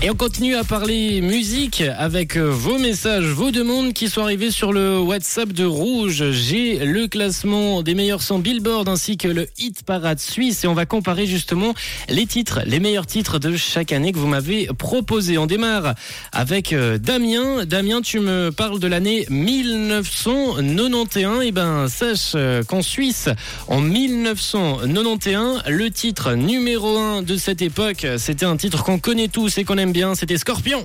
Et on continue à parler musique avec euh, vos messages, vos demandes qui sont arrivés sur le WhatsApp de Rouge. J'ai le classement des meilleurs sons Billboard ainsi que le hit parade suisse et on va comparer justement les titres, les meilleurs titres de chaque année que vous m'avez proposé. On démarre avec euh, Damien. Damien, tu me parles de l'année 1991. Et ben, sache euh, qu'en Suisse, en 1991, le titre numéro 1 de cette époque, c'était un titre qu'on connaît tous et qu'on aime bien, c'était Scorpion.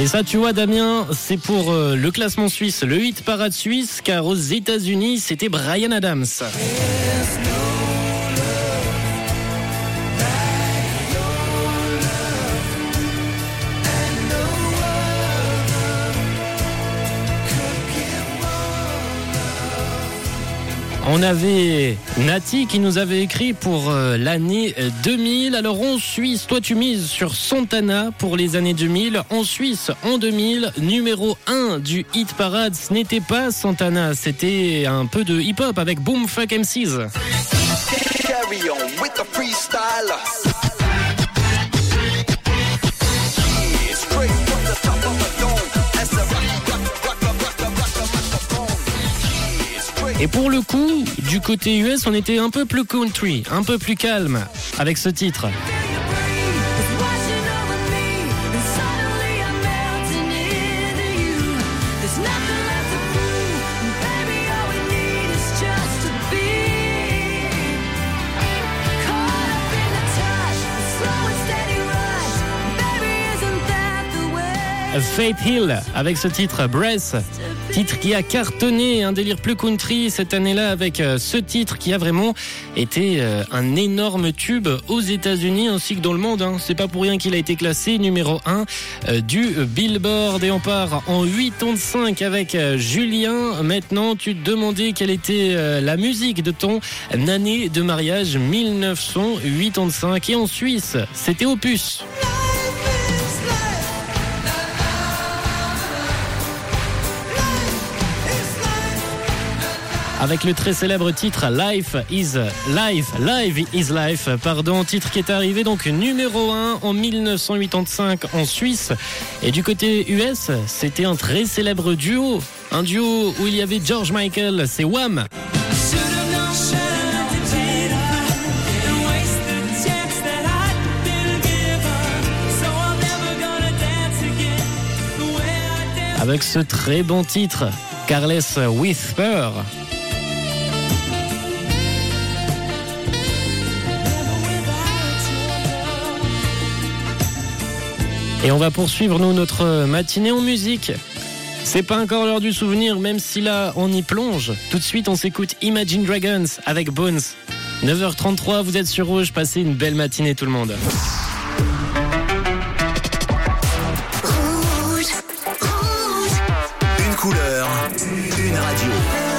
Et ça, tu vois, Damien, c'est pour euh, le classement suisse, le 8 parade suisse, car aux États-Unis, c'était Brian Adams. On avait Nati qui nous avait écrit pour euh, l'année 2000. Alors en Suisse, toi tu mises sur Santana pour les années 2000. En Suisse, en 2000, numéro 1 du hit parade, ce n'était pas Santana, c'était un peu de hip-hop avec Boom Fuck MCs. On. Et pour le coup, du côté US, on était un peu plus country, un peu plus calme avec ce titre. Faith Hill avec ce titre Breath, titre qui a cartonné un délire plus country cette année-là avec euh, ce titre qui a vraiment été euh, un énorme tube aux États-Unis ainsi que dans le monde. hein. C'est pas pour rien qu'il a été classé numéro 1 euh, du Billboard et on part en 85 avec Julien. Maintenant, tu te demandais quelle était la musique de ton année de mariage 1985 et en Suisse, c'était Opus. Avec le très célèbre titre Life is Life, Live is Life, pardon, titre qui est arrivé donc numéro 1 en 1985 en Suisse. Et du côté US, c'était un très célèbre duo, un duo où il y avait George Michael, c'est Wham. Avec ce très bon titre, Careless Whisper. Et on va poursuivre, nous, notre matinée en musique. C'est pas encore l'heure du souvenir, même si là, on y plonge. Tout de suite, on s'écoute Imagine Dragons avec Bones. 9h33, vous êtes sur Rouge, passez une belle matinée tout le monde. Rouge, rouge. Une couleur, une radio.